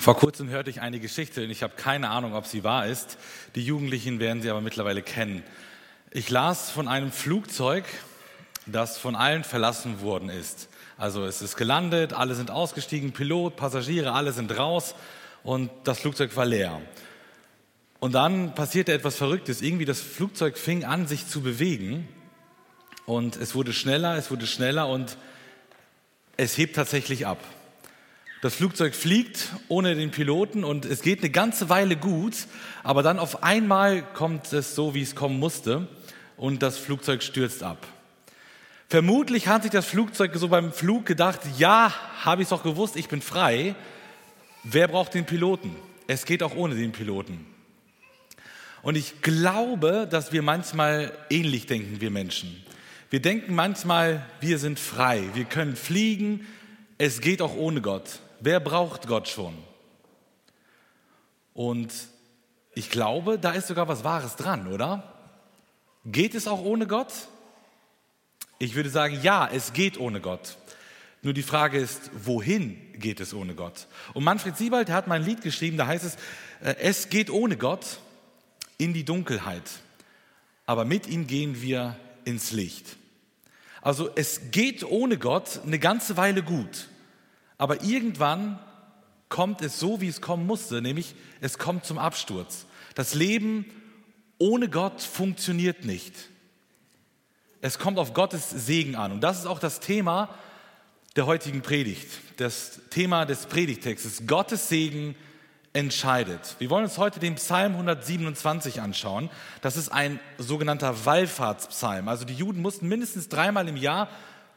Vor kurzem hörte ich eine Geschichte und ich habe keine Ahnung, ob sie wahr ist. Die Jugendlichen werden sie aber mittlerweile kennen. Ich las von einem Flugzeug, das von allen verlassen worden ist. Also es ist gelandet, alle sind ausgestiegen, Pilot, Passagiere, alle sind raus und das Flugzeug war leer. Und dann passierte etwas Verrücktes. Irgendwie das Flugzeug fing an, sich zu bewegen und es wurde schneller, es wurde schneller und es hebt tatsächlich ab. Das Flugzeug fliegt ohne den Piloten und es geht eine ganze Weile gut, aber dann auf einmal kommt es so, wie es kommen musste und das Flugzeug stürzt ab. Vermutlich hat sich das Flugzeug so beim Flug gedacht, ja, habe ich es doch gewusst, ich bin frei. Wer braucht den Piloten? Es geht auch ohne den Piloten. Und ich glaube, dass wir manchmal ähnlich denken, wir Menschen. Wir denken manchmal, wir sind frei, wir können fliegen, es geht auch ohne Gott. Wer braucht Gott schon? Und ich glaube, da ist sogar was Wahres dran, oder? Geht es auch ohne Gott? Ich würde sagen, ja, es geht ohne Gott. Nur die Frage ist, wohin geht es ohne Gott? Und Manfred Siebald, hat mal ein Lied geschrieben, da heißt es, äh, es geht ohne Gott in die Dunkelheit, aber mit ihm gehen wir ins Licht. Also es geht ohne Gott eine ganze Weile gut. Aber irgendwann kommt es so, wie es kommen musste, nämlich es kommt zum Absturz. Das Leben ohne Gott funktioniert nicht. Es kommt auf Gottes Segen an. Und das ist auch das Thema der heutigen Predigt, das Thema des Predigtextes. Gottes Segen entscheidet. Wir wollen uns heute den Psalm 127 anschauen. Das ist ein sogenannter Wallfahrtspsalm. Also die Juden mussten mindestens dreimal im Jahr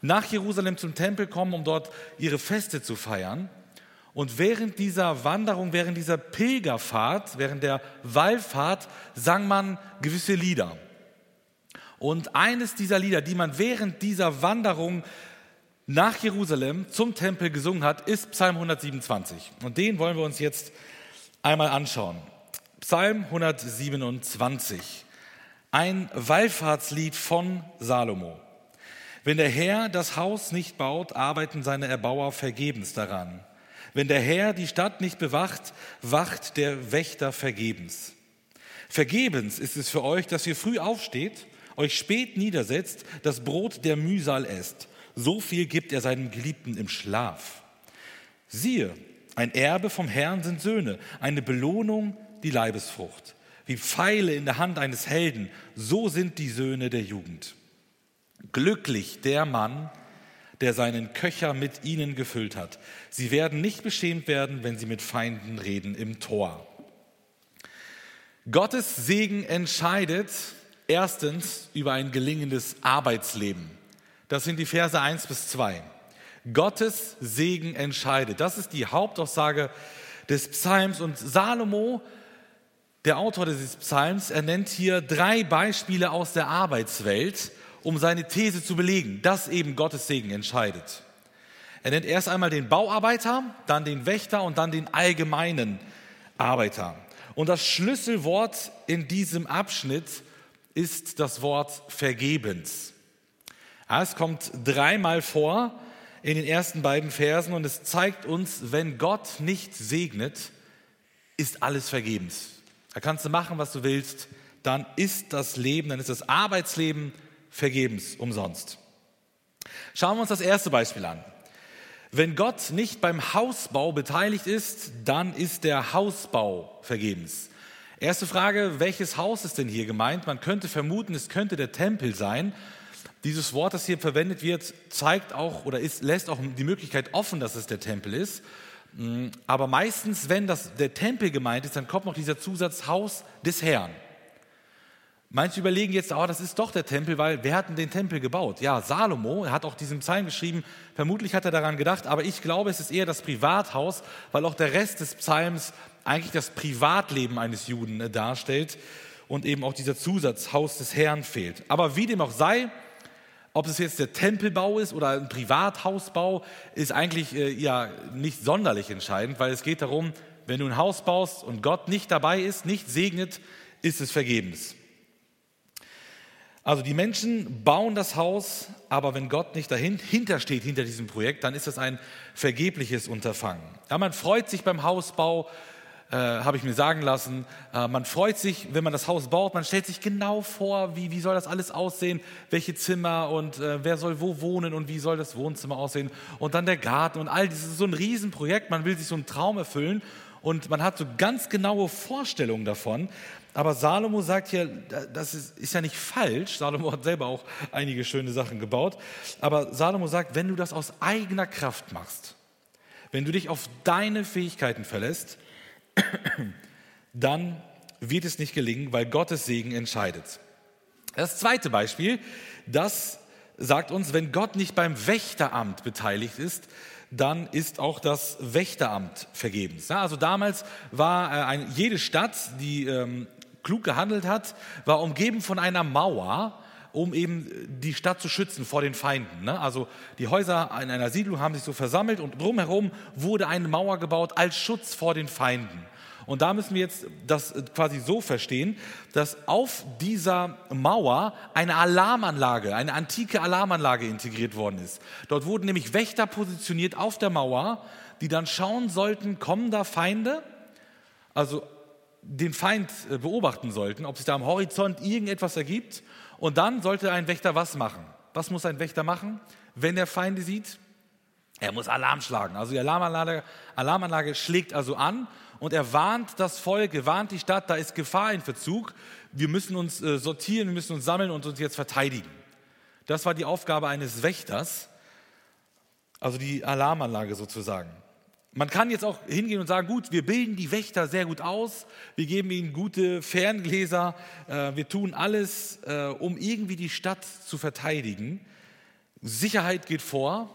nach Jerusalem zum Tempel kommen, um dort ihre Feste zu feiern. Und während dieser Wanderung, während dieser Pilgerfahrt, während der Wallfahrt sang man gewisse Lieder. Und eines dieser Lieder, die man während dieser Wanderung nach Jerusalem zum Tempel gesungen hat, ist Psalm 127. Und den wollen wir uns jetzt einmal anschauen. Psalm 127, ein Wallfahrtslied von Salomo. Wenn der Herr das Haus nicht baut, arbeiten seine Erbauer vergebens daran. Wenn der Herr die Stadt nicht bewacht, wacht der Wächter vergebens. Vergebens ist es für euch, dass ihr früh aufsteht, euch spät niedersetzt, das Brot der Mühsal esst. So viel gibt er seinem Geliebten im Schlaf. Siehe, ein Erbe vom Herrn sind Söhne, eine Belohnung die Leibesfrucht. Wie Pfeile in der Hand eines Helden, so sind die Söhne der Jugend. Glücklich der Mann, der seinen Köcher mit ihnen gefüllt hat. Sie werden nicht beschämt werden, wenn sie mit Feinden reden im Tor. Gottes Segen entscheidet erstens über ein gelingendes Arbeitsleben. Das sind die Verse 1 bis 2. Gottes Segen entscheidet. Das ist die Hauptaussage des Psalms. Und Salomo, der Autor dieses Psalms, er nennt hier drei Beispiele aus der Arbeitswelt, um seine These zu belegen, dass eben Gottes Segen entscheidet. Er nennt erst einmal den Bauarbeiter, dann den Wächter und dann den allgemeinen Arbeiter. Und das Schlüsselwort in diesem Abschnitt ist das Wort vergebens. Ja, es kommt dreimal vor in den ersten beiden Versen und es zeigt uns, wenn Gott nicht segnet, ist alles vergebens. Da kannst du machen, was du willst, dann ist das Leben, dann ist das Arbeitsleben vergebens, umsonst. Schauen wir uns das erste Beispiel an. Wenn Gott nicht beim Hausbau beteiligt ist, dann ist der Hausbau vergebens. Erste Frage, welches Haus ist denn hier gemeint? Man könnte vermuten, es könnte der Tempel sein. Dieses Wort, das hier verwendet wird, zeigt auch oder ist, lässt auch die Möglichkeit offen, dass es der Tempel ist. Mm, aber meistens, wenn das der Tempel gemeint ist, dann kommt noch dieser Zusatz Haus des Herrn. Manche überlegen jetzt, oh, das ist doch der Tempel, weil wer hat denn den Tempel gebaut? Ja, Salomo, er hat auch diesen Psalm geschrieben, vermutlich hat er daran gedacht, aber ich glaube, es ist eher das Privathaus, weil auch der Rest des Psalms eigentlich das Privatleben eines Juden äh, darstellt und eben auch dieser Zusatz Haus des Herrn fehlt. Aber wie dem auch sei, ob es jetzt der Tempelbau ist oder ein Privathausbau, ist eigentlich äh, ja nicht sonderlich entscheidend, weil es geht darum, wenn du ein Haus baust und Gott nicht dabei ist, nicht segnet, ist es vergebens. Also die Menschen bauen das Haus, aber wenn Gott nicht dahinter steht, hinter diesem Projekt, dann ist das ein vergebliches Unterfangen. Ja, man freut sich beim Hausbau, äh, habe ich mir sagen lassen. Äh, man freut sich, wenn man das Haus baut, man stellt sich genau vor, wie, wie soll das alles aussehen, welche Zimmer und äh, wer soll wo wohnen und wie soll das Wohnzimmer aussehen und dann der Garten und all ist so ein Riesenprojekt, man will sich so einen Traum erfüllen und man hat so ganz genaue Vorstellungen davon. Aber Salomo sagt hier, das ist, ist, ja nicht falsch. Salomo hat selber auch einige schöne Sachen gebaut. Aber Salomo sagt, wenn du das aus eigener Kraft machst, wenn du dich auf deine Fähigkeiten verlässt, dann wird es nicht gelingen, weil Gottes Segen entscheidet. Das zweite Beispiel, das sagt uns, wenn Gott nicht beim Wächteramt beteiligt ist, dann ist auch das Wächteramt vergebens. also damals war äh, jede Stadt, die ähm, klug gehandelt hat, war umgeben von einer Mauer, um eben die Stadt zu schützen vor den Feinden. Ne? Also die Häuser in einer Siedlung haben sich so versammelt und drumherum wurde eine Mauer gebaut als Schutz vor den Feinden. Und da müssen wir jetzt das quasi so verstehen, dass auf dieser Mauer eine Alarmanlage, eine antike Alarmanlage integriert worden ist. Dort wurden nämlich Wächter positioniert auf der Mauer, die dann schauen sollten, kommen da Feinde? Also den Feind äh, beobachten sollten, ob sich da am Horizont irgendetwas ergibt. Und dann sollte ein Wächter was machen? Was muss ein Wächter machen, wenn er Feinde sieht? Er muss Alarm schlagen. Also die Alarmanlage, Alarmanlage schlägt also an und er warnt das Volk, er warnt die Stadt, da ist Gefahr in Verzug. Wir müssen uns äh, sortieren, wir müssen uns sammeln und uns jetzt verteidigen. Das war die Aufgabe eines Wächters, also die Alarmanlage sozusagen. Man kann jetzt auch hingehen und sagen, gut, wir bilden die Wächter sehr gut aus, wir geben ihnen gute Ferngläser, äh, wir tun alles, äh, um irgendwie die Stadt zu verteidigen. Sicherheit geht vor,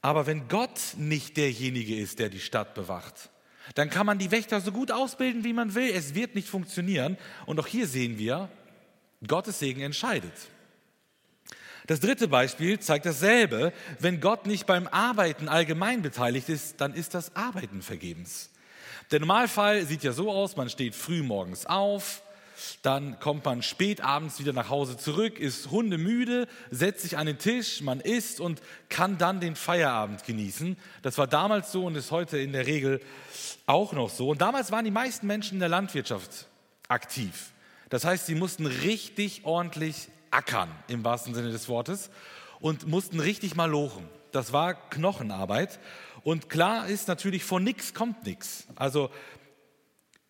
aber wenn Gott nicht derjenige ist, der die Stadt bewacht, dann kann man die Wächter so gut ausbilden, wie man will. Es wird nicht funktionieren. Und auch hier sehen wir, Gottes Segen entscheidet. Das dritte Beispiel zeigt dasselbe. Wenn Gott nicht beim Arbeiten allgemein beteiligt ist, dann ist das Arbeiten vergebens. Der Normalfall sieht ja so aus, man steht früh morgens auf, dann kommt man spät abends wieder nach Hause zurück, ist hundemüde, setzt sich an den Tisch, man isst und kann dann den Feierabend genießen. Das war damals so und ist heute in der Regel auch noch so. Und damals waren die meisten Menschen in der Landwirtschaft aktiv. Das heißt, sie mussten richtig ordentlich ackern im wahrsten Sinne des Wortes und mussten richtig mal lochen. Das war Knochenarbeit. Und klar ist natürlich, von nichts kommt nichts. Also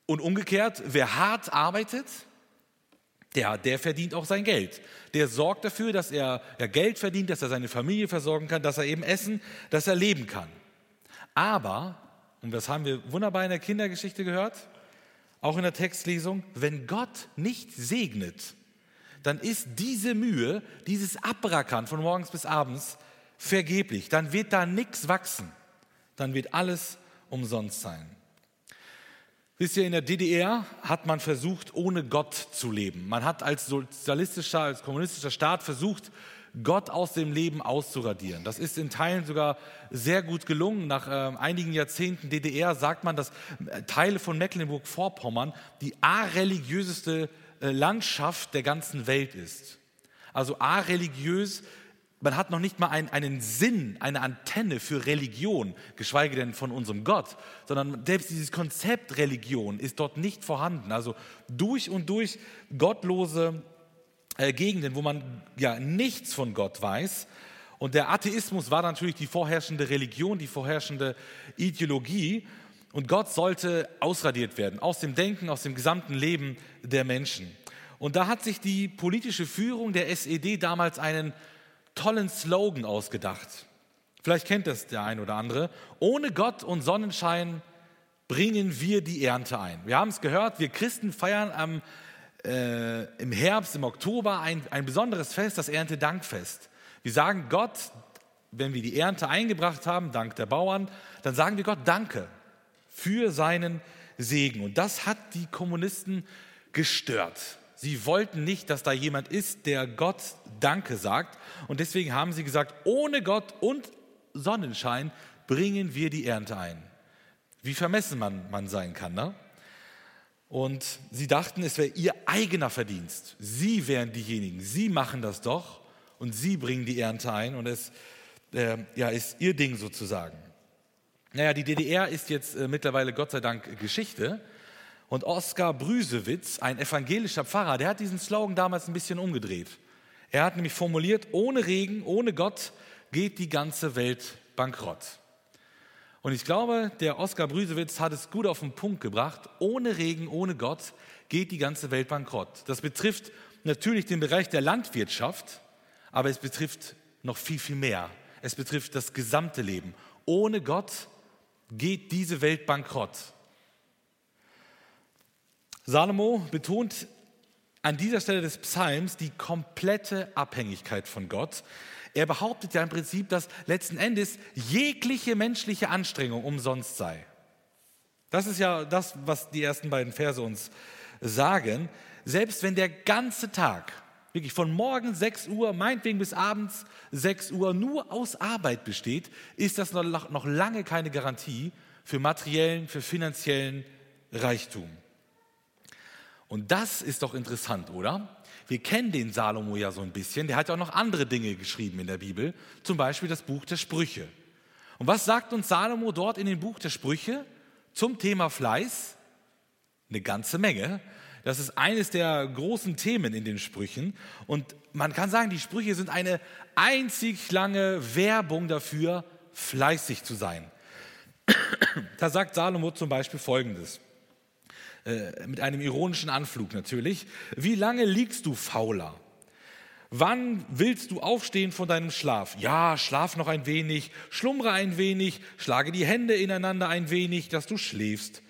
und umgekehrt, wer hart arbeitet, der, der verdient auch sein Geld. Der sorgt dafür, dass er, er Geld verdient, dass er seine Familie versorgen kann, dass er eben essen, dass er leben kann. Aber, und das haben wir wunderbar in der Kindergeschichte gehört, auch in der Textlesung, wenn Gott nicht segnet, dann ist diese Mühe, dieses Abrackern von morgens bis abends vergeblich. Dann wird da nichts wachsen. Dann wird alles umsonst sein. Wisst ihr, in der DDR hat man versucht, ohne Gott zu leben. Man hat als sozialistischer, als kommunistischer Staat versucht, Gott aus dem Leben auszuradieren. Das ist in Teilen sogar sehr gut gelungen. Nach äh, einigen Jahrzehnten DDR sagt man, dass äh, Teile von Mecklenburg-Vorpommern die areligiöseste äh, Landschaft der ganzen Welt ist. Also areligiös man hat noch nicht mal einen, einen Sinn, eine Antenne für Religion, geschweige denn von unserem Gott, sondern selbst dieses Konzept Religion ist dort nicht vorhanden. Also durch und durch gottlose äh, Gegenden, wo man ja nichts von Gott weiß. Und der Atheismus war natürlich die vorherrschende Religion, die vorherrschende Ideologie. Und Gott sollte ausradiert werden aus dem Denken, aus dem gesamten Leben der Menschen. Und da hat sich die politische Führung der SED damals einen tollen Slogan ausgedacht. Vielleicht kennt das der ein oder andere. Ohne Gott und Sonnenschein bringen wir die Ernte ein. Wir haben es gehört, wir Christen feiern am, äh, im Herbst, im Oktober ein, ein besonderes Fest, das Erntedankfest. Wir sagen Gott, wenn wir die Ernte eingebracht haben, dank der Bauern, dann sagen wir Gott Danke für seinen Segen. Und das hat die Kommunisten gestört. Sie wollten nicht, dass da jemand ist, der Gott Danke sagt. Und deswegen haben sie gesagt, ohne Gott und Sonnenschein bringen wir die Ernte ein. Wie vermessen man, man sein kann. Ne? Und sie dachten, es wäre ihr eigener Verdienst. Sie wären diejenigen, sie machen das doch und sie bringen die Ernte ein und es äh, ja, ist ihr Ding sozusagen. Naja, die DDR ist jetzt äh, mittlerweile Gott sei Dank Geschichte. Und Oskar Brüsewitz, ein evangelischer Pfarrer, der hat diesen Slogan damals ein bisschen umgedreht. Er hat nämlich formuliert, ohne Regen, ohne Gott geht die ganze Welt bankrott. Und ich glaube, der Oskar Brüsewitz hat es gut auf den Punkt gebracht. Ohne Regen, ohne Gott geht die ganze Welt bankrott. Das betrifft natürlich den Bereich der Landwirtschaft, aber es betrifft noch viel, viel mehr. Es betrifft das gesamte Leben. Ohne Gott geht diese Welt bankrott. Salomo betont an dieser Stelle des Psalms die komplette Abhängigkeit von Gott. Er behauptet ja im Prinzip, dass letzten Endes jegliche menschliche Anstrengung umsonst sei. Das ist ja das, was die ersten beiden Verse uns sagen. Selbst wenn der ganze Tag, wirklich von morgen 6 Uhr, meinetwegen bis abends 6 Uhr, nur aus Arbeit besteht, ist das noch, noch lange keine Garantie für materiellen, für finanziellen Reichtum. Und das ist doch interessant, oder? Wir kennen den Salomo ja so ein bisschen. Der hat ja auch noch andere Dinge geschrieben in der Bibel, zum Beispiel das Buch der Sprüche. Und was sagt uns Salomo dort in dem Buch der Sprüche zum Thema Fleiß? Eine ganze Menge. Das ist eines der großen Themen in den Sprüchen. Und man kann sagen, die Sprüche sind eine einzig lange Werbung dafür, fleißig zu sein. Da sagt Salomo zum Beispiel Folgendes. Äh, mit einem ironischen Anflug natürlich. Wie lange liegst du fauler? Wann willst du aufstehen von deinem Schlaf? Ja, schlaf noch ein wenig, schlummere ein wenig, schlage die Hände ineinander ein wenig, dass du schläfst.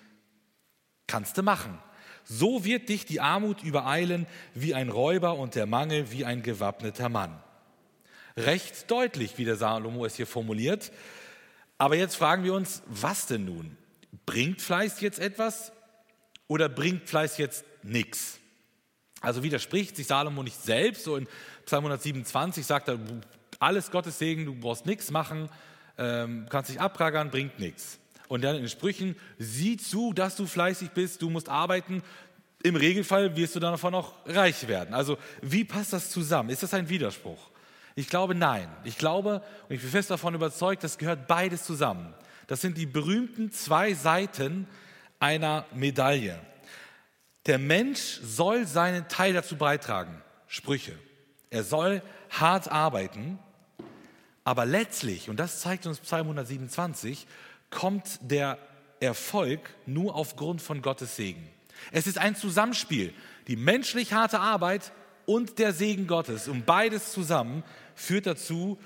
Kannst du machen. So wird dich die Armut übereilen wie ein Räuber und der Mangel wie ein gewappneter Mann. Recht deutlich, wie der Salomo es hier formuliert. Aber jetzt fragen wir uns, was denn nun? Bringt Fleiß jetzt etwas? Oder bringt Fleiß jetzt nichts? Also widerspricht sich Salomo nicht selbst. So in Psalm 127 sagt er, alles Gottes Segen, du brauchst nichts machen, ähm, kannst dich abraggern, bringt nichts. Und dann in Sprüchen, sieh zu, dass du fleißig bist, du musst arbeiten. Im Regelfall wirst du davon auch reich werden. Also wie passt das zusammen? Ist das ein Widerspruch? Ich glaube nein. Ich glaube und ich bin fest davon überzeugt, das gehört beides zusammen. Das sind die berühmten zwei Seiten einer Medaille. Der Mensch soll seinen Teil dazu beitragen. Sprüche. Er soll hart arbeiten, aber letztlich, und das zeigt uns Psalm 127, kommt der Erfolg nur aufgrund von Gottes Segen. Es ist ein Zusammenspiel, die menschlich harte Arbeit und der Segen Gottes. Und beides zusammen führt dazu,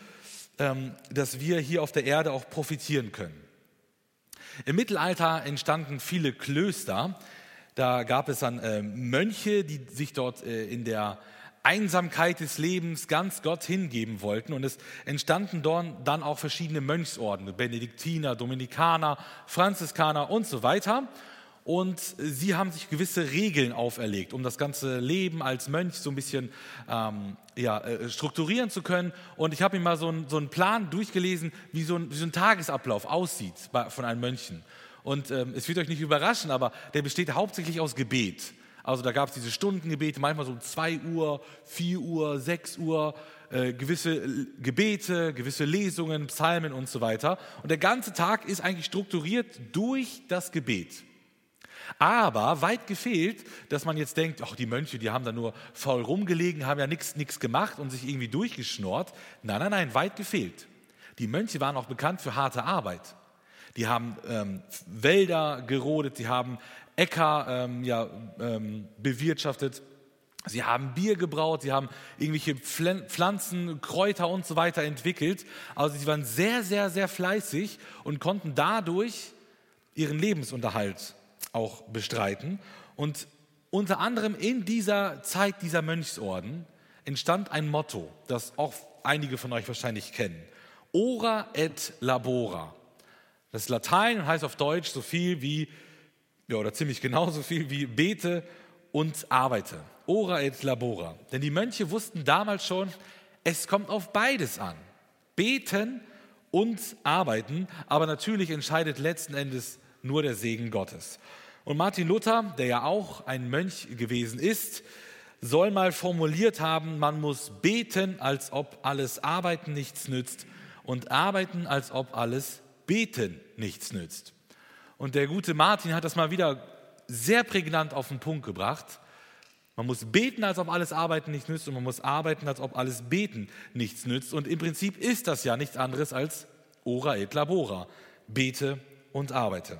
ähm, dass wir hier auf der Erde auch profitieren können. Im Mittelalter entstanden viele Klöster. Da gab es dann äh, Mönche, die sich dort äh, in der Einsamkeit des Lebens ganz Gott hingeben wollten. Und es entstanden dort dann auch verschiedene Mönchsorden, Benediktiner, Dominikaner, Franziskaner und so weiter. Und sie haben sich gewisse Regeln auferlegt, um das ganze Leben als Mönch so ein bisschen ähm, ja, äh, strukturieren zu können. Und ich habe mir mal so, ein, so einen Plan durchgelesen, wie so ein, wie so ein Tagesablauf aussieht bei, von einem Mönchen. Und ähm, es wird euch nicht überraschen, aber der besteht hauptsächlich aus Gebet. Also da gab es diese Stundengebete, manchmal so um 2 Uhr, 4 Uhr, 6 Uhr, äh, gewisse Gebete, gewisse Lesungen, Psalmen und so weiter. Und der ganze Tag ist eigentlich strukturiert durch das Gebet. Aber weit gefehlt, dass man jetzt denkt, ach, die Mönche, die haben da nur faul rumgelegen, haben ja nichts gemacht und sich irgendwie durchgeschnort. Nein, nein, nein, weit gefehlt. Die Mönche waren auch bekannt für harte Arbeit. Die haben ähm, Wälder gerodet, sie haben Äcker ähm, ja, ähm, bewirtschaftet, sie haben Bier gebraut, sie haben irgendwelche Pflanzen, Kräuter und so weiter entwickelt. Also sie waren sehr, sehr, sehr fleißig und konnten dadurch ihren Lebensunterhalt auch bestreiten. Und unter anderem in dieser Zeit dieser Mönchsorden entstand ein Motto, das auch einige von euch wahrscheinlich kennen. Ora et labora. Das ist Latein und heißt auf Deutsch so viel wie, ja, oder ziemlich genau so viel wie bete und arbeite. Ora et labora. Denn die Mönche wussten damals schon, es kommt auf beides an. Beten und arbeiten, aber natürlich entscheidet letzten Endes nur der Segen Gottes. Und Martin Luther, der ja auch ein Mönch gewesen ist, soll mal formuliert haben, man muss beten, als ob alles Arbeiten nichts nützt und arbeiten, als ob alles Beten nichts nützt. Und der gute Martin hat das mal wieder sehr prägnant auf den Punkt gebracht. Man muss beten, als ob alles Arbeiten nichts nützt und man muss arbeiten, als ob alles Beten nichts nützt. Und im Prinzip ist das ja nichts anderes als ora et labora, bete und arbeite.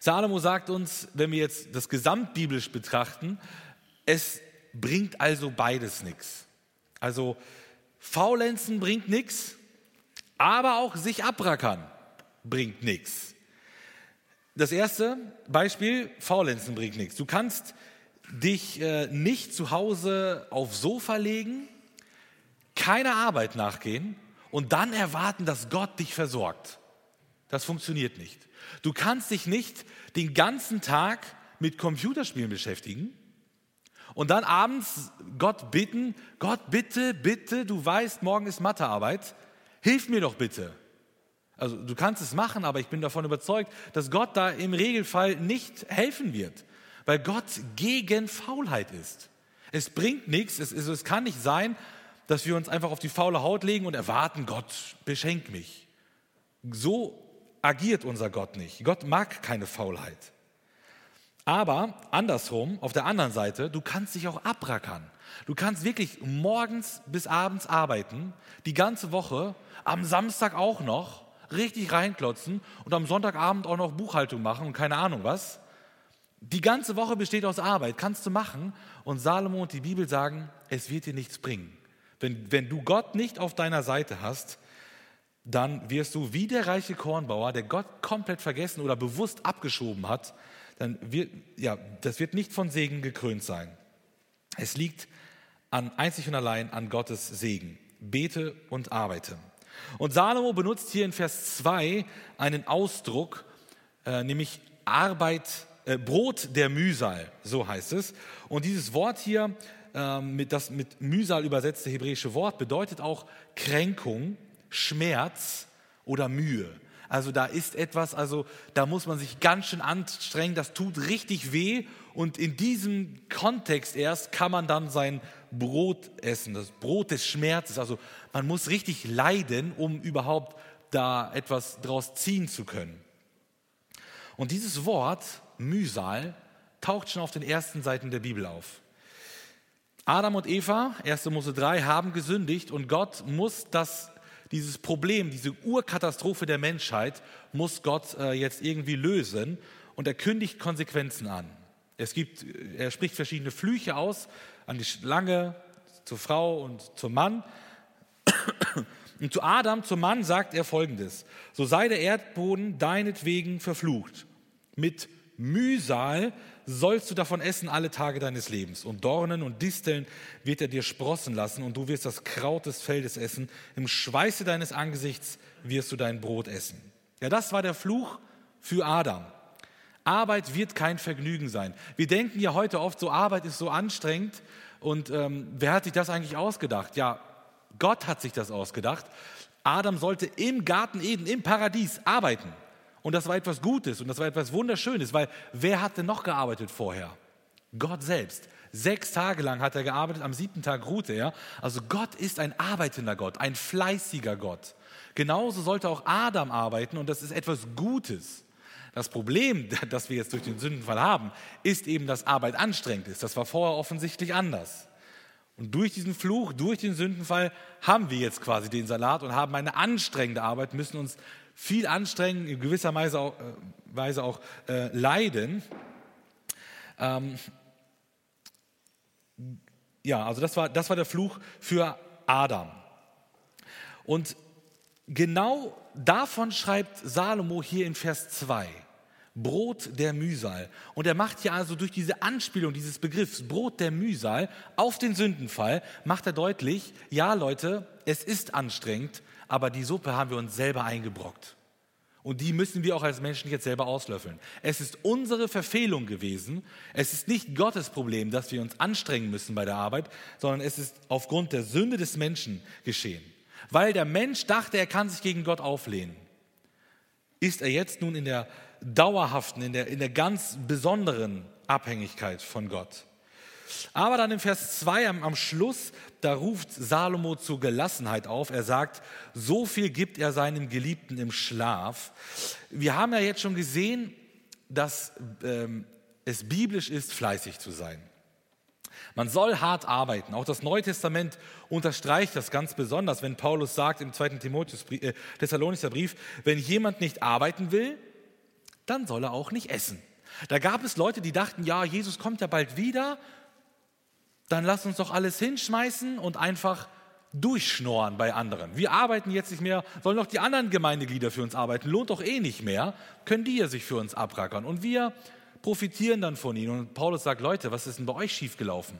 Salomo sagt uns, wenn wir jetzt das gesamtbiblisch betrachten, es bringt also beides nichts. Also Faulenzen bringt nichts, aber auch sich abrackern bringt nichts. Das erste Beispiel, Faulenzen bringt nichts. Du kannst dich äh, nicht zu Hause aufs Sofa legen, keiner Arbeit nachgehen und dann erwarten, dass Gott dich versorgt. Das funktioniert nicht. Du kannst dich nicht den ganzen Tag mit Computerspielen beschäftigen und dann abends Gott bitten, Gott bitte, bitte, du weißt, morgen ist Mathearbeit, hilf mir doch bitte. Also du kannst es machen, aber ich bin davon überzeugt, dass Gott da im Regelfall nicht helfen wird, weil Gott gegen Faulheit ist. Es bringt nichts, es, es kann nicht sein, dass wir uns einfach auf die faule Haut legen und erwarten, Gott, beschenk mich. So agiert unser Gott nicht. Gott mag keine Faulheit. Aber andersrum, auf der anderen Seite, du kannst dich auch abrackern. Du kannst wirklich morgens bis abends arbeiten, die ganze Woche, am Samstag auch noch, richtig reinklotzen und am Sonntagabend auch noch Buchhaltung machen und keine Ahnung was. Die ganze Woche besteht aus Arbeit, kannst du machen. Und Salomo und die Bibel sagen, es wird dir nichts bringen. Wenn, wenn du Gott nicht auf deiner Seite hast, dann wirst du wie der reiche Kornbauer, der Gott komplett vergessen oder bewusst abgeschoben hat, dann wird, ja, das wird nicht von Segen gekrönt sein. Es liegt an, einzig und allein an Gottes Segen. Bete und arbeite. Und Salomo benutzt hier in Vers 2 einen Ausdruck, äh, nämlich Arbeit, äh, Brot der Mühsal, so heißt es. Und dieses Wort hier, äh, mit, das mit Mühsal übersetzte hebräische Wort, bedeutet auch Kränkung, Schmerz oder Mühe. Also da ist etwas, also da muss man sich ganz schön anstrengen, das tut richtig weh und in diesem Kontext erst kann man dann sein Brot essen, das Brot des Schmerzes. Also man muss richtig leiden, um überhaupt da etwas draus ziehen zu können. Und dieses Wort Mühsal taucht schon auf den ersten Seiten der Bibel auf. Adam und Eva, 1. Mose 3, haben gesündigt und Gott muss das, dieses Problem, diese Urkatastrophe der Menschheit, muss Gott äh, jetzt irgendwie lösen und er kündigt Konsequenzen an. Es gibt, er spricht verschiedene Flüche aus an die Schlange, zur Frau und zum Mann. Und zu Adam, zum Mann, sagt er folgendes: So sei der Erdboden deinetwegen verflucht. Mit Mühsal sollst du davon essen alle Tage deines Lebens. Und Dornen und Disteln wird er dir sprossen lassen, und du wirst das Kraut des Feldes essen. Im Schweiße deines Angesichts wirst du dein Brot essen. Ja, das war der Fluch für Adam. Arbeit wird kein Vergnügen sein. Wir denken ja heute oft, so Arbeit ist so anstrengend. Und ähm, wer hat sich das eigentlich ausgedacht? Ja, Gott hat sich das ausgedacht. Adam sollte im Garten Eden, im Paradies arbeiten. Und das war etwas Gutes und das war etwas Wunderschönes, weil wer hat denn noch gearbeitet vorher? Gott selbst. Sechs Tage lang hat er gearbeitet, am siebten Tag ruhte er. Also Gott ist ein arbeitender Gott, ein fleißiger Gott. Genauso sollte auch Adam arbeiten und das ist etwas Gutes. Das Problem, das wir jetzt durch den Sündenfall haben, ist eben, dass Arbeit anstrengend ist. Das war vorher offensichtlich anders. Und durch diesen Fluch, durch den Sündenfall haben wir jetzt quasi den Salat und haben eine anstrengende Arbeit, müssen uns viel anstrengen, in gewisser Weise auch, äh, Weise auch äh, leiden. Ähm, ja, also das war, das war der Fluch für Adam. Und genau davon schreibt Salomo hier in Vers 2. Brot der Mühsal. Und er macht ja also durch diese Anspielung dieses Begriffs Brot der Mühsal auf den Sündenfall, macht er deutlich, ja Leute, es ist anstrengend, aber die Suppe haben wir uns selber eingebrockt. Und die müssen wir auch als Menschen jetzt selber auslöffeln. Es ist unsere Verfehlung gewesen. Es ist nicht Gottes Problem, dass wir uns anstrengen müssen bei der Arbeit, sondern es ist aufgrund der Sünde des Menschen geschehen. Weil der Mensch dachte, er kann sich gegen Gott auflehnen, ist er jetzt nun in der dauerhaften, in der, in der ganz besonderen Abhängigkeit von Gott. Aber dann im Vers 2 am, am, Schluss, da ruft Salomo zur Gelassenheit auf. Er sagt, so viel gibt er seinem Geliebten im Schlaf. Wir haben ja jetzt schon gesehen, dass ähm, es biblisch ist, fleißig zu sein. Man soll hart arbeiten. Auch das Neue Testament unterstreicht das ganz besonders, wenn Paulus sagt im 2. Timotheus, äh, Thessalonischer Brief, wenn jemand nicht arbeiten will, dann soll er auch nicht essen. Da gab es Leute, die dachten, ja, Jesus kommt ja bald wieder, dann lass uns doch alles hinschmeißen und einfach durchschnorren bei anderen. Wir arbeiten jetzt nicht mehr, sollen doch die anderen Gemeindeglieder für uns arbeiten, lohnt doch eh nicht mehr, können die ja sich für uns abrackern. Und wir profitieren dann von ihnen. Und Paulus sagt, Leute, was ist denn bei euch schiefgelaufen?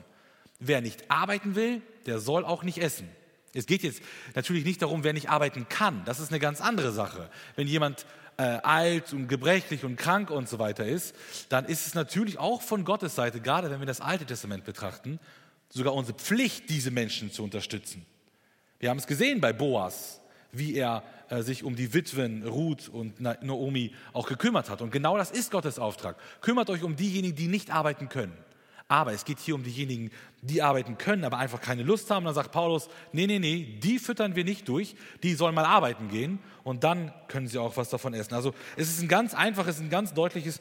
Wer nicht arbeiten will, der soll auch nicht essen. Es geht jetzt natürlich nicht darum, wer nicht arbeiten kann. Das ist eine ganz andere Sache. Wenn jemand äh, alt und gebrechlich und krank und so weiter ist, dann ist es natürlich auch von Gottes Seite, gerade wenn wir das Alte Testament betrachten, sogar unsere Pflicht, diese Menschen zu unterstützen. Wir haben es gesehen bei Boas, wie er äh, sich um die Witwen Ruth und Naomi auch gekümmert hat. Und genau das ist Gottes Auftrag. Kümmert euch um diejenigen, die nicht arbeiten können. Aber es geht hier um diejenigen, die arbeiten können, aber einfach keine Lust haben. Dann sagt Paulus, nee, nee, nee, die füttern wir nicht durch, die sollen mal arbeiten gehen und dann können sie auch was davon essen. Also es ist ein ganz einfaches, ein ganz deutliches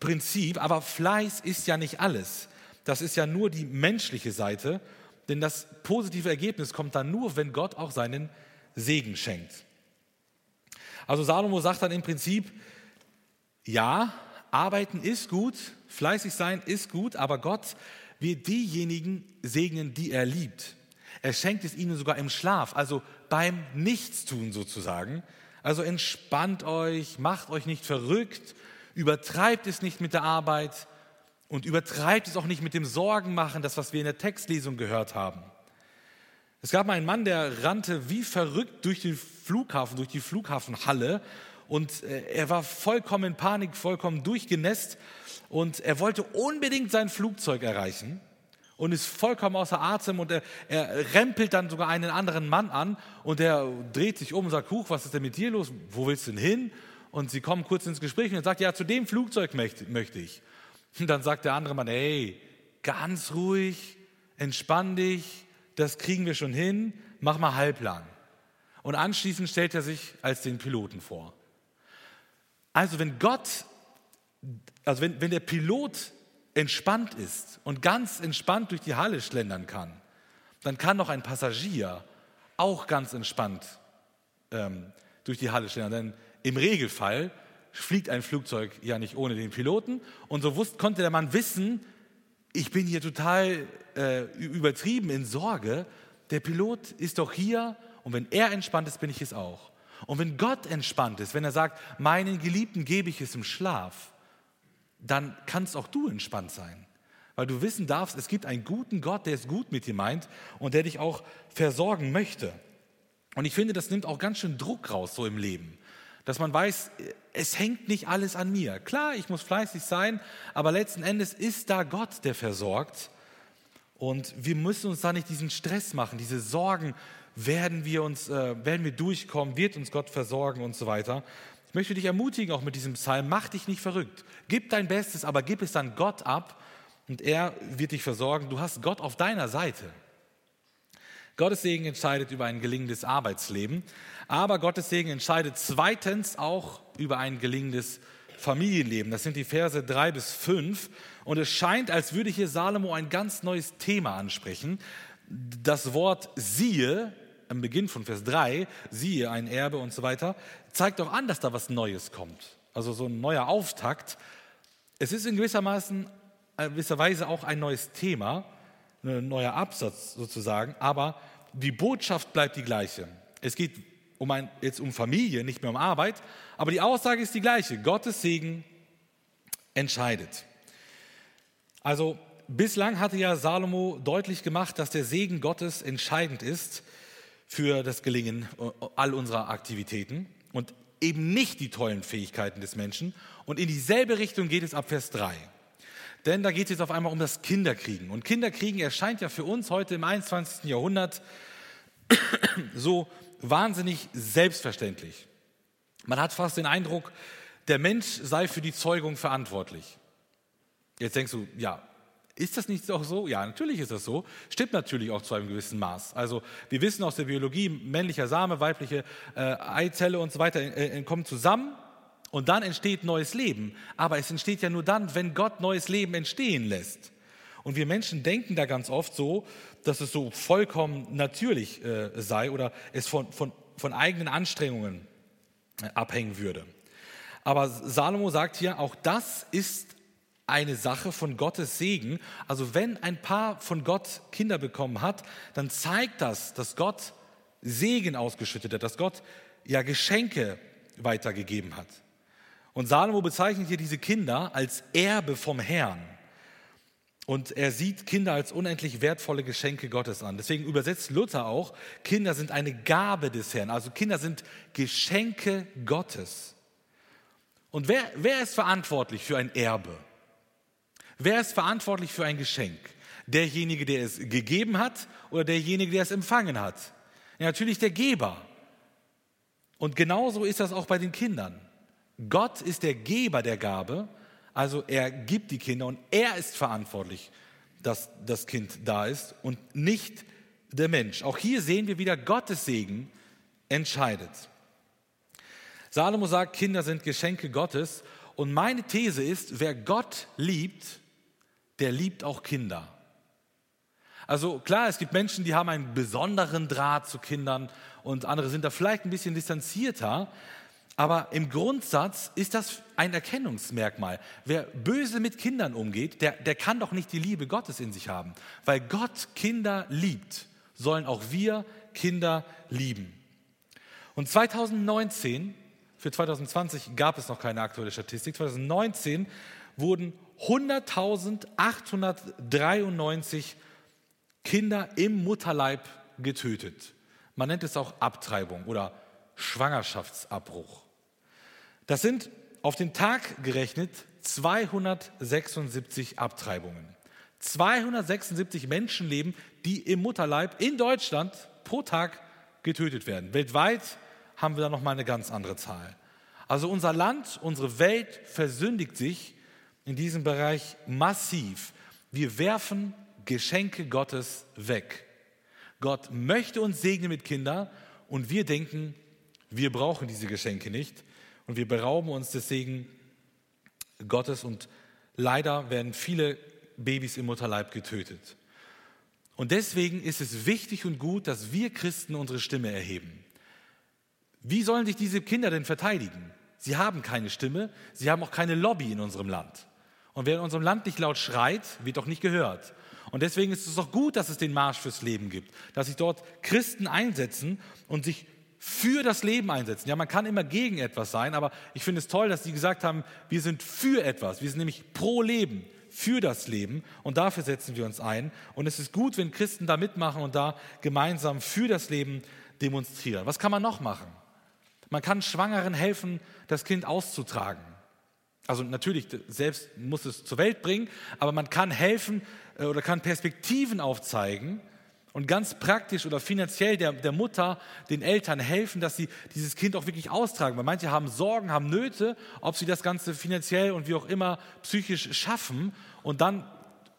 Prinzip, aber Fleiß ist ja nicht alles. Das ist ja nur die menschliche Seite, denn das positive Ergebnis kommt dann nur, wenn Gott auch seinen Segen schenkt. Also Salomo sagt dann im Prinzip, ja, arbeiten ist gut, fleißig sein ist gut, aber Gott wird diejenigen segnen, die er liebt. Er schenkt es ihnen sogar im Schlaf, also beim Nichtstun sozusagen. Also entspannt euch, macht euch nicht verrückt, übertreibt es nicht mit der Arbeit und übertreibt es auch nicht mit dem Sorgenmachen, das, was wir in der Textlesung gehört haben. Es gab mal einen Mann, der rannte wie verrückt durch den Flughafen, durch die Flughafenhalle und äh, er war vollkommen in Panik, vollkommen durchgenässt und er wollte unbedingt sein Flugzeug erreichen und ist vollkommen außer Atem und er, er rempelt dann sogar einen anderen Mann an und der dreht sich um und sagt, Huch, was ist denn mit dir los? Wo willst du denn hin? Und sie kommen kurz ins Gespräch und er sagt, ja, zu dem Flugzeug möchte, möchte ich. Und dann sagt der andere Mann, hey, ganz ruhig, entspann dich, das kriegen wir schon hin, mach mal halblang. Und anschließend stellt er sich als den Piloten vor. Also wenn Gott, also wenn, wenn der Pilot entspannt ist und ganz entspannt durch die Halle schlendern kann, dann kann noch ein Passagier auch ganz entspannt ähm, durch die Halle schlendern. Denn im Regelfall fliegt ein Flugzeug ja nicht ohne den Piloten. Und so wusste, konnte der Mann wissen, ich bin hier total äh, übertrieben in Sorge. Der Pilot ist doch hier und wenn er entspannt ist, bin ich es auch. Und wenn Gott entspannt ist, wenn er sagt, meinen Geliebten gebe ich es im Schlaf, dann kannst auch du entspannt sein. Weil du wissen darfst, es gibt einen guten Gott, der es gut mit dir meint und der dich auch versorgen möchte. Und ich finde, das nimmt auch ganz schön Druck raus so im Leben. Dass man weiß, es hängt nicht alles an mir. Klar, ich muss fleißig sein, aber letzten Endes ist da Gott, der versorgt. Und wir müssen uns da nicht diesen Stress machen, diese Sorgen, werden wir uns, äh, werden wir durchkommen, wird uns Gott versorgen und so weiter. Ich möchte dich ermutigen, auch mit diesem Psalm, mach dich nicht verrückt. Gib dein Bestes, aber gib es dann Gott ab und er wird dich versorgen. Du hast Gott auf deiner Seite. Gottes Segen entscheidet über ein gelingendes Arbeitsleben, aber Gottes Segen entscheidet zweitens auch über ein gelingendes Familienleben. Das sind die Verse 3 bis 5. Und es scheint, als würde hier Salomo ein ganz neues Thema ansprechen. Das Wort siehe am Beginn von Vers 3, siehe ein Erbe und so weiter, zeigt auch an, dass da was Neues kommt. Also so ein neuer Auftakt. Es ist in gewissermaßen, in gewisser Weise auch ein neues Thema, ein neuer Absatz sozusagen, aber die Botschaft bleibt die gleiche. Es geht um ein, jetzt um Familie, nicht mehr um Arbeit, aber die Aussage ist die gleiche. Gottes Segen entscheidet. Also bislang hatte ja Salomo deutlich gemacht, dass der Segen Gottes entscheidend ist für das Gelingen all unserer Aktivitäten und eben nicht die tollen Fähigkeiten des Menschen. Und in dieselbe Richtung geht es ab Vers 3. Denn da geht es jetzt auf einmal um das Kinderkriegen. Und Kinderkriegen erscheint ja für uns heute im 21. Jahrhundert so wahnsinnig selbstverständlich. Man hat fast den Eindruck, der Mensch sei für die Zeugung verantwortlich. Jetzt denkst du, ja, ist das nicht auch so? Ja, natürlich ist das so. Stimmt natürlich auch zu einem gewissen Maß. Also wir wissen aus der Biologie, männlicher Same, weibliche äh, Eizelle und so weiter äh, äh, kommen zusammen und dann entsteht neues Leben. Aber es entsteht ja nur dann, wenn Gott neues Leben entstehen lässt. Und wir Menschen denken da ganz oft so, dass es so vollkommen natürlich äh, sei oder es von, von, von eigenen Anstrengungen äh, abhängen würde. Aber Salomo sagt hier, auch das ist eine Sache von Gottes Segen. Also wenn ein Paar von Gott Kinder bekommen hat, dann zeigt das, dass Gott Segen ausgeschüttet hat, dass Gott ja Geschenke weitergegeben hat. Und Salomo bezeichnet hier diese Kinder als Erbe vom Herrn. Und er sieht Kinder als unendlich wertvolle Geschenke Gottes an. Deswegen übersetzt Luther auch, Kinder sind eine Gabe des Herrn. Also Kinder sind Geschenke Gottes. Und wer, wer ist verantwortlich für ein Erbe? Wer ist verantwortlich für ein Geschenk? Derjenige, der es gegeben hat oder derjenige, der es empfangen hat? Ja, natürlich der Geber. Und genauso ist das auch bei den Kindern. Gott ist der Geber der Gabe, also er gibt die Kinder und er ist verantwortlich, dass das Kind da ist und nicht der Mensch. Auch hier sehen wir wieder, Gottes Segen entscheidet. Salomo sagt, Kinder sind Geschenke Gottes und meine These ist, wer Gott liebt, der liebt auch Kinder. Also klar, es gibt Menschen, die haben einen besonderen Draht zu Kindern und andere sind da vielleicht ein bisschen distanzierter. Aber im Grundsatz ist das ein Erkennungsmerkmal. Wer böse mit Kindern umgeht, der, der kann doch nicht die Liebe Gottes in sich haben. Weil Gott Kinder liebt, sollen auch wir Kinder lieben. Und 2019, für 2020 gab es noch keine aktuelle Statistik, 2019 wurden 100.893 Kinder im Mutterleib getötet. Man nennt es auch Abtreibung oder Schwangerschaftsabbruch. Das sind auf den Tag gerechnet 276 Abtreibungen. 276 Menschenleben, die im Mutterleib in Deutschland pro Tag getötet werden. Weltweit haben wir da noch mal eine ganz andere Zahl. Also unser Land, unsere Welt versündigt sich in diesem Bereich massiv. Wir werfen Geschenke Gottes weg. Gott möchte uns segnen mit Kindern und wir denken, wir brauchen diese Geschenke nicht und wir berauben uns des Segen Gottes und leider werden viele Babys im Mutterleib getötet. Und deswegen ist es wichtig und gut, dass wir Christen unsere Stimme erheben. Wie sollen sich diese Kinder denn verteidigen? Sie haben keine Stimme, sie haben auch keine Lobby in unserem Land. Und wer in unserem Land nicht laut schreit, wird doch nicht gehört. Und deswegen ist es doch gut, dass es den Marsch fürs Leben gibt, dass sich dort Christen einsetzen und sich für das Leben einsetzen. Ja, man kann immer gegen etwas sein, aber ich finde es toll, dass Sie gesagt haben, wir sind für etwas. Wir sind nämlich pro Leben, für das Leben und dafür setzen wir uns ein. Und es ist gut, wenn Christen da mitmachen und da gemeinsam für das Leben demonstrieren. Was kann man noch machen? Man kann Schwangeren helfen, das Kind auszutragen. Also natürlich, selbst muss es zur Welt bringen, aber man kann helfen äh, oder kann Perspektiven aufzeigen und ganz praktisch oder finanziell der, der Mutter, den Eltern helfen, dass sie dieses Kind auch wirklich austragen. Weil manche haben Sorgen, haben Nöte, ob sie das Ganze finanziell und wie auch immer psychisch schaffen und dann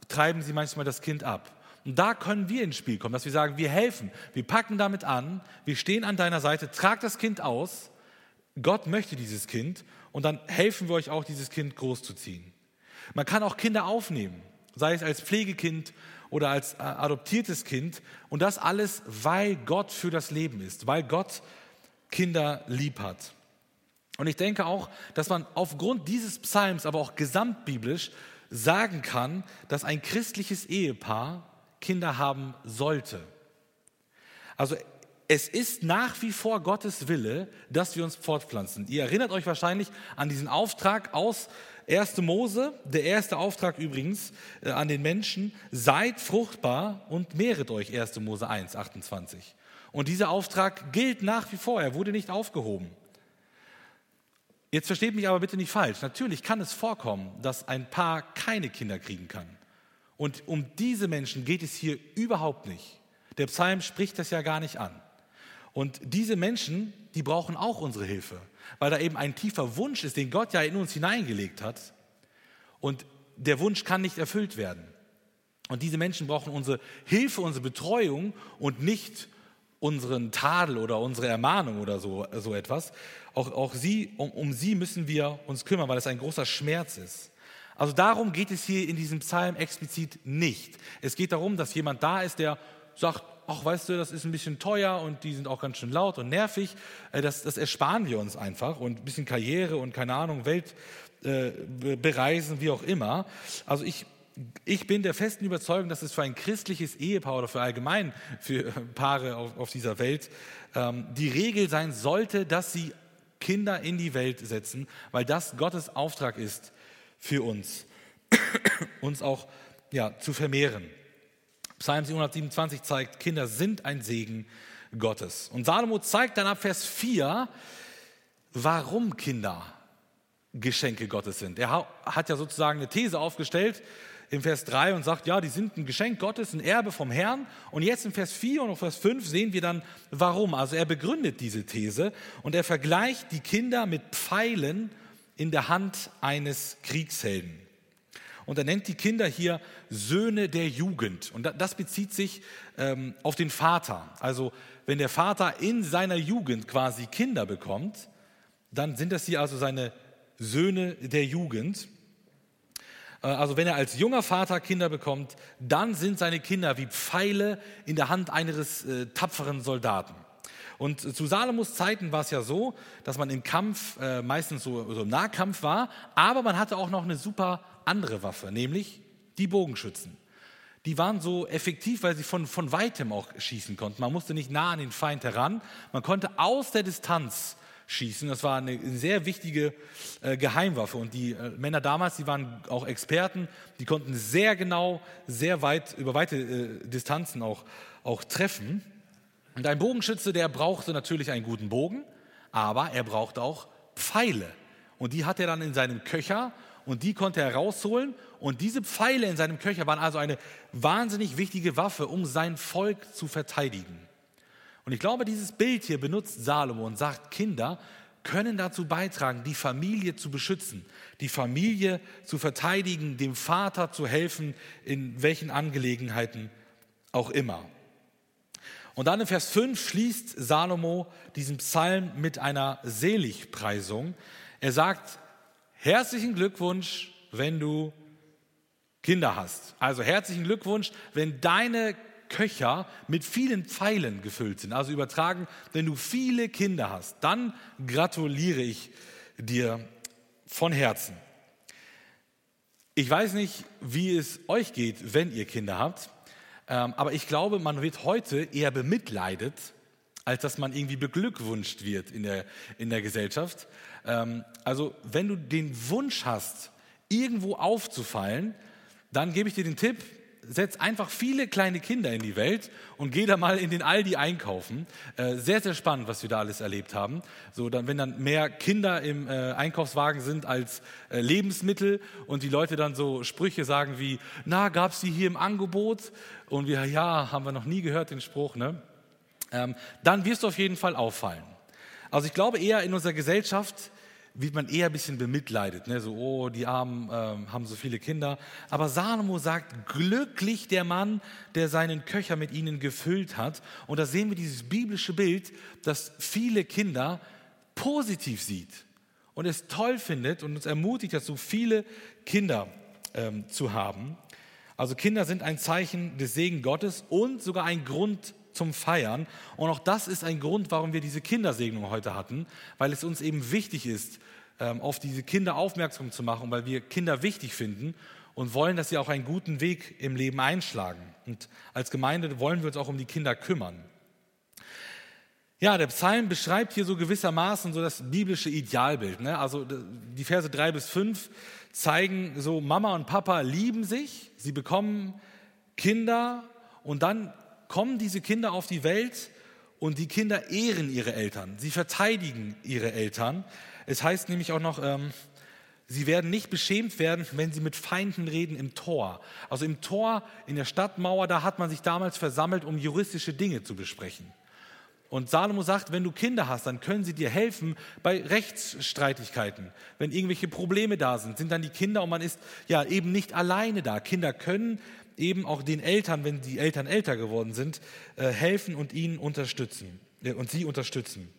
treiben sie manchmal das Kind ab. Und da können wir ins Spiel kommen, dass wir sagen, wir helfen, wir packen damit an, wir stehen an deiner Seite, trag das Kind aus. Gott möchte dieses Kind und dann helfen wir euch auch, dieses Kind großzuziehen. Man kann auch Kinder aufnehmen, sei es als Pflegekind oder als äh, adoptiertes Kind. Und das alles, weil Gott für das Leben ist, weil Gott Kinder lieb hat. Und ich denke auch, dass man aufgrund dieses Psalms, aber auch gesamtbiblisch sagen kann, dass ein christliches Ehepaar Kinder haben sollte. Also es ist nach wie vor Gottes Wille, dass wir uns fortpflanzen. Ihr erinnert euch wahrscheinlich an diesen Auftrag aus 1. Mose, der erste Auftrag übrigens äh, an den Menschen, seid fruchtbar und mehret euch, 1. Mose 1, 28. Und dieser Auftrag gilt nach wie vor, er wurde nicht aufgehoben. Jetzt versteht mich aber bitte nicht falsch. Natürlich kann es vorkommen, dass ein Paar keine Kinder kriegen kann. Und um diese Menschen geht es hier überhaupt nicht. Der Psalm spricht das ja gar nicht an. Und diese Menschen, die brauchen auch unsere Hilfe. weil da eben ein tiefer Wunsch ist, den Gott ja in uns hineingelegt hat. Und der Wunsch kann nicht erfüllt werden. Und diese Menschen brauchen unsere Hilfe, unsere Betreuung und nicht unseren Tadel oder unsere Ermahnung oder so, so etwas. Auch, auch sie, um, um sie müssen wir uns kümmern, weil es ein großer Schmerz ist. Also darum geht es hier in diesem Psalm explizit nicht. Es geht darum, dass jemand da ist, der sagt, ach weißt du, das ist ein bisschen teuer und die sind auch ganz schön laut und nervig. Äh, das, das ersparen wir uns einfach und ein bisschen Karriere und keine Ahnung, Welt äh, bereisen, wie auch immer. Also ich, ich bin der festen Überzeugung, dass es für ein christliches Ehepaar oder für allgemein für Paare auf, auf dieser Welt ähm, die Regel sein sollte, dass sie Kinder in die Welt setzen, weil das Gottes Auftrag ist für uns, uns auch ja, zu vermehren. Psalm 727 zeigt, Kinder sind ein Segen Gottes. Und Salomo zeigt dann ab Vers 4, warum Kinder Geschenke Gottes sind. Er hat ja sozusagen eine These aufgestellt im Vers 3 und sagt, ja, die sind ein Geschenk Gottes, ein Erbe vom Herrn. Und jetzt im Vers 4 und Vers 5 sehen wir dann, warum. Also er begründet diese These und er vergleicht die Kinder mit Pfeilen in der Hand eines Kriegshelden. Und er nennt die Kinder hier Söhne der Jugend. Und das bezieht sich ähm, auf den Vater. Also wenn der Vater in seiner Jugend quasi Kinder bekommt, dann sind das hier also seine Söhne der Jugend. Äh, also wenn er als junger Vater Kinder bekommt, dann sind seine Kinder wie Pfeile in der Hand eines äh, tapferen Soldaten. Und zu Salomos Zeiten war es ja so, dass man im Kampf äh, meistens so, so im Nahkampf war, aber man hatte auch noch eine super andere Waffe, nämlich die Bogenschützen. Die waren so effektiv, weil sie von, von weitem auch schießen konnten. Man musste nicht nah an den Feind heran. Man konnte aus der Distanz schießen. Das war eine sehr wichtige äh, Geheimwaffe. Und die äh, Männer damals, die waren auch Experten, die konnten sehr genau, sehr weit, über weite äh, Distanzen auch, auch treffen. Und ein Bogenschütze, der brauchte natürlich einen guten Bogen, aber er brauchte auch Pfeile. Und die hat er dann in seinem Köcher und die konnte er rausholen. Und diese Pfeile in seinem Köcher waren also eine wahnsinnig wichtige Waffe, um sein Volk zu verteidigen. Und ich glaube, dieses Bild hier benutzt Salomo und sagt, Kinder können dazu beitragen, die Familie zu beschützen, die Familie zu verteidigen, dem Vater zu helfen, in welchen Angelegenheiten auch immer. Und dann in Vers 5 schließt Salomo diesen Psalm mit einer Seligpreisung. Er sagt, herzlichen Glückwunsch, wenn du Kinder hast. Also herzlichen Glückwunsch, wenn deine Köcher mit vielen Pfeilen gefüllt sind. Also übertragen, wenn du viele Kinder hast, dann gratuliere ich dir von Herzen. Ich weiß nicht, wie es euch geht, wenn ihr Kinder habt, ähm, aber ich glaube, man wird heute eher bemitleidet, als dass man irgendwie beglückwünscht wird in der, in der Gesellschaft. Ähm, also wenn du den Wunsch hast, irgendwo aufzufallen, dann gebe ich dir den Tipp, setz einfach viele kleine Kinder in die Welt und geh da mal in den Aldi einkaufen. Äh, sehr, sehr spannend, was wir da alles erlebt haben. So, dann, wenn dann mehr Kinder im äh, Einkaufswagen sind als äh, Lebensmittel und die Leute dann so Sprüche sagen wie, na, gab es die hier im Angebot? Und wir, ja, haben wir noch nie gehört, den Spruch, ne? Ähm, dann wirst du auf jeden Fall auffallen. Also ich glaube eher in unserer Gesellschaft wird man eher ein bisschen bemitleidet. Ne? So, oh, die Armen äh, haben so viele Kinder. Aber Salomo sagt, glücklich der Mann, der seinen Köcher mit ihnen gefüllt hat. Und da sehen wir dieses biblische Bild, das viele Kinder positiv sieht und es toll findet und uns ermutigt dazu, viele Kinder ähm, zu haben. Also Kinder sind ein Zeichen des Segen Gottes und sogar ein Grund zum Feiern. Und auch das ist ein Grund, warum wir diese Kindersegnung heute hatten, weil es uns eben wichtig ist, ähm, auf diese Kinder aufmerksam zu machen, weil wir Kinder wichtig finden und wollen, dass sie auch einen guten Weg im Leben einschlagen. Und als Gemeinde wollen wir uns auch um die Kinder kümmern. Ja, der Psalm beschreibt hier so gewissermaßen so das biblische Idealbild. Ne? Also die Verse drei bis fünf zeigen so, Mama und Papa lieben sich, sie bekommen Kinder und dann kommen diese Kinder auf die Welt und die Kinder ehren ihre Eltern. Sie verteidigen ihre Eltern. Es heißt nämlich auch noch, ähm, sie werden nicht beschämt werden, wenn sie mit Feinden reden im Tor. Also im Tor in der Stadtmauer, da hat man sich damals versammelt, um juristische Dinge zu besprechen. Und Salomo sagt, wenn du Kinder hast, dann können sie dir helfen bei Rechtsstreitigkeiten. Wenn irgendwelche Probleme da sind, sind dann die Kinder und man ist ja eben nicht alleine da. Kinder können eben auch den Eltern, wenn die Eltern älter geworden sind, äh, helfen und ihnen unterstützen äh, und sie unterstützen.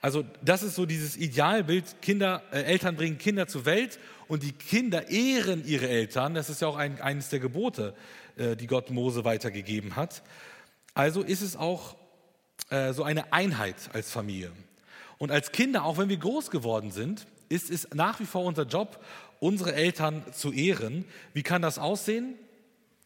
Also das ist so dieses Idealbild, Kinder, äh, Eltern bringen Kinder zur Welt und die Kinder ehren ihre Eltern. Das ist ja auch ein, eines der Gebote, äh, die Gott Mose weitergegeben hat. Also ist es auch äh, so eine Einheit als Familie. Und als Kinder, auch wenn wir groß geworden sind, ist es nach wie vor unser Job, unsere Eltern zu ehren. Wie kann das aussehen?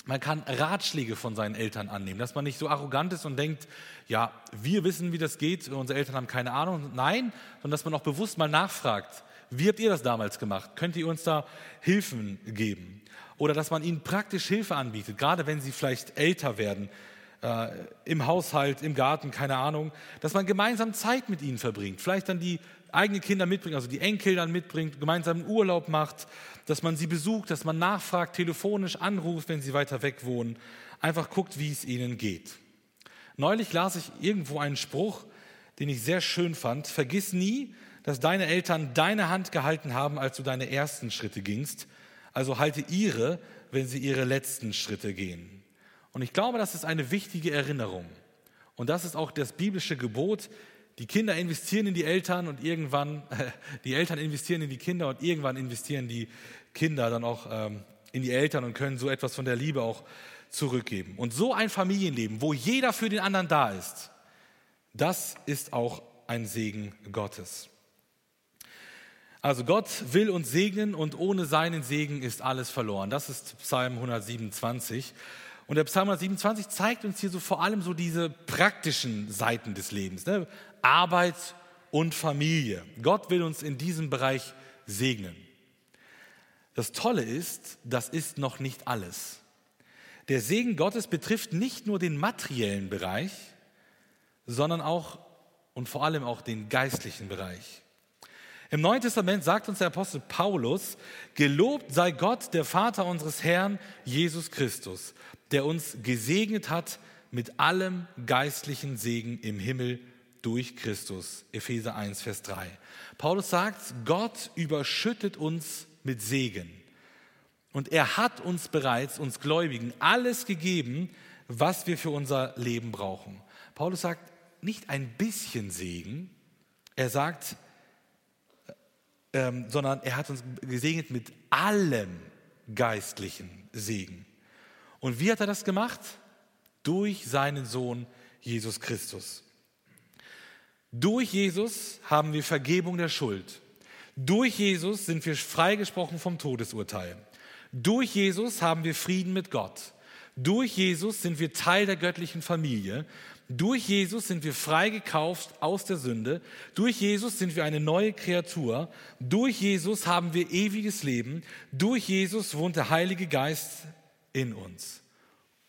Man kann Ratschläge von seinen Eltern annehmen, dass man nicht so arrogant ist und denkt, ja, wir wissen, wie das geht, unsere Eltern haben keine Ahnung. Nein, sondern dass man auch bewusst mal nachfragt, wie habt ihr das damals gemacht? Könnt ihr uns da Hilfen geben? Oder dass man ihnen praktisch Hilfe anbietet, gerade wenn sie vielleicht älter werden, äh, im Haushalt, im Garten, keine Ahnung, dass man gemeinsam Zeit mit ihnen verbringt. Vielleicht dann die eigenen Kinder mitbringt, also die Enkel dann mitbringt, gemeinsam Urlaub macht, dass man sie besucht, dass man nachfragt, telefonisch anruft, wenn sie weiter weg wohnen, einfach guckt, wie es ihnen geht. Neulich las ich irgendwo einen Spruch, den ich sehr schön fand. Vergiss nie, dass deine Eltern deine Hand gehalten haben, als du deine ersten Schritte gingst. Also halte ihre, wenn sie ihre letzten Schritte gehen. Und ich glaube, das ist eine wichtige Erinnerung. Und das ist auch das biblische Gebot. Die Kinder investieren in die Eltern und irgendwann, die Eltern investieren in die Kinder und irgendwann investieren die Kinder dann auch ähm, in die Eltern und können so etwas von der Liebe auch zurückgeben. Und so ein Familienleben, wo jeder für den anderen da ist, das ist auch ein Segen Gottes. Also Gott will uns segnen und ohne seinen Segen ist alles verloren. Das ist Psalm 127. Und der Psalm 127 zeigt uns hier so vor allem so diese praktischen Seiten des Lebens. Ne? Arbeit und Familie. Gott will uns in diesem Bereich segnen. Das Tolle ist, das ist noch nicht alles. Der Segen Gottes betrifft nicht nur den materiellen Bereich, sondern auch und vor allem auch den geistlichen Bereich. Im Neuen Testament sagt uns der Apostel Paulus, gelobt sei Gott, der Vater unseres Herrn Jesus Christus, der uns gesegnet hat mit allem geistlichen Segen im Himmel durch Christus. Epheser 1, Vers 3. Paulus sagt, Gott überschüttet uns mit Segen. Und er hat uns bereits, uns Gläubigen, alles gegeben, was wir für unser Leben brauchen. Paulus sagt nicht ein bisschen Segen, er sagt, ähm, sondern er hat uns gesegnet mit allem geistlichen Segen. Und wie hat er das gemacht? Durch seinen Sohn Jesus Christus. Durch Jesus haben wir Vergebung der Schuld. Durch Jesus sind wir freigesprochen vom Todesurteil. Durch Jesus haben wir Frieden mit Gott. Durch Jesus sind wir Teil der göttlichen Familie. Durch Jesus sind wir freigekauft aus der Sünde. Durch Jesus sind wir eine neue Kreatur. Durch Jesus haben wir ewiges Leben. Durch Jesus wohnt der Heilige Geist in uns.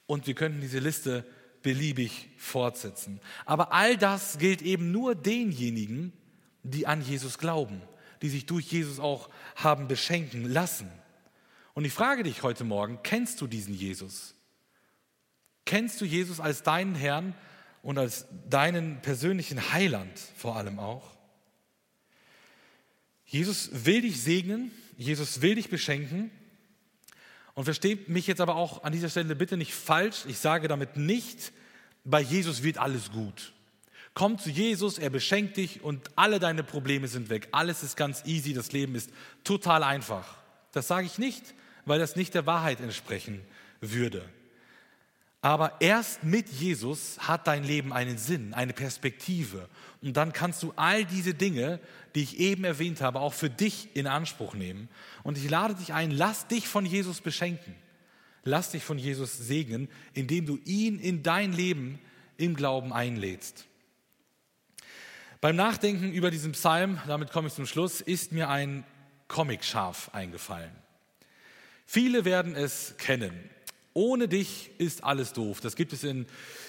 Und wir könnten diese Liste beliebig fortsetzen. Aber all das gilt eben nur denjenigen, die an Jesus glauben, die sich durch Jesus auch haben beschenken lassen. Und ich frage dich heute Morgen, kennst du diesen Jesus? Kennst du Jesus als deinen Herrn und als deinen persönlichen Heiland vor allem auch? Jesus will dich segnen, Jesus will dich beschenken und versteht mich jetzt aber auch an dieser Stelle bitte nicht falsch. Ich sage damit nicht, bei Jesus wird alles gut. Komm zu Jesus, er beschenkt dich und alle deine Probleme sind weg. Alles ist ganz easy, das Leben ist total einfach. Das sage ich nicht, weil das nicht der Wahrheit entsprechen würde. Aber erst mit Jesus hat dein Leben einen Sinn, eine Perspektive. Und dann kannst du all diese Dinge, die ich eben erwähnt habe, auch für dich in Anspruch nehmen. Und ich lade dich ein, lass dich von Jesus beschenken. Lass dich von Jesus segnen, indem du ihn in dein Leben im Glauben einlädst. Beim Nachdenken über diesen Psalm, damit komme ich zum Schluss, ist mir ein Comic-Schaf eingefallen. Viele werden es kennen. Ohne dich ist alles doof. Das gibt es in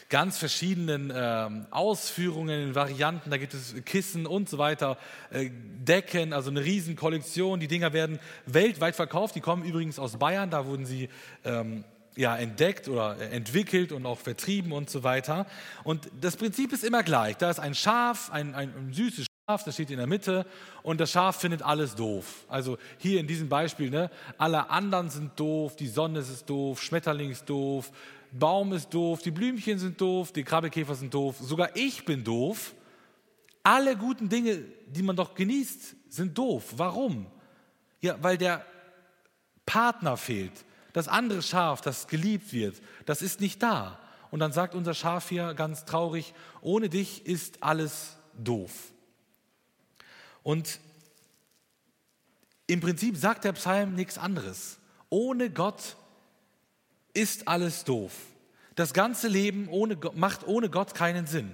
ganz verschiedenen äh, Ausführungen, Varianten. Da gibt es Kissen und so weiter, äh, Decken, also eine Riesenkollektion. Die Dinger werden weltweit verkauft. Die kommen übrigens aus Bayern. Da wurden sie ähm, ja, entdeckt oder entwickelt und auch vertrieben und so weiter. Und das Prinzip ist immer gleich. Da ist ein Schaf, ein, ein, ein süßes Schaf, das steht in der Mitte und das Schaf findet alles doof. Also hier in diesem Beispiel, ne, alle anderen sind doof, die Sonne ist doof, Schmetterling ist doof, Baum ist doof, die Blümchen sind doof, die Krabbekäfer sind doof, sogar ich bin doof. Alle guten Dinge, die man doch genießt, sind doof. Warum? Ja, weil der Partner fehlt. Das andere Schaf, das geliebt wird, das ist nicht da. Und dann sagt unser Schaf hier ganz traurig, ohne dich ist alles doof. Und im Prinzip sagt der Psalm nichts anderes. Ohne Gott ist alles doof. Das ganze Leben ohne, macht ohne Gott keinen Sinn.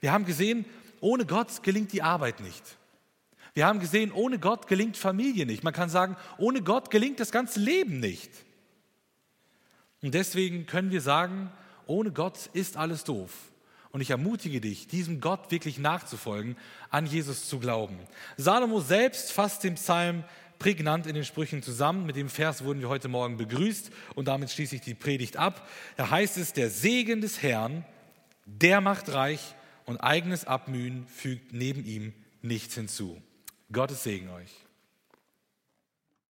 Wir haben gesehen, ohne Gott gelingt die Arbeit nicht. Wir haben gesehen, ohne Gott gelingt Familie nicht. Man kann sagen, ohne Gott gelingt das ganze Leben nicht. Und deswegen können wir sagen, ohne Gott ist alles doof. Und ich ermutige dich, diesem Gott wirklich nachzufolgen, an Jesus zu glauben. Salomo selbst fasst den Psalm prägnant in den Sprüchen zusammen. Mit dem Vers wurden wir heute Morgen begrüßt und damit schließe ich die Predigt ab. Da heißt es, der Segen des Herrn, der macht reich und eigenes Abmühen fügt neben ihm nichts hinzu. Gottes Segen euch.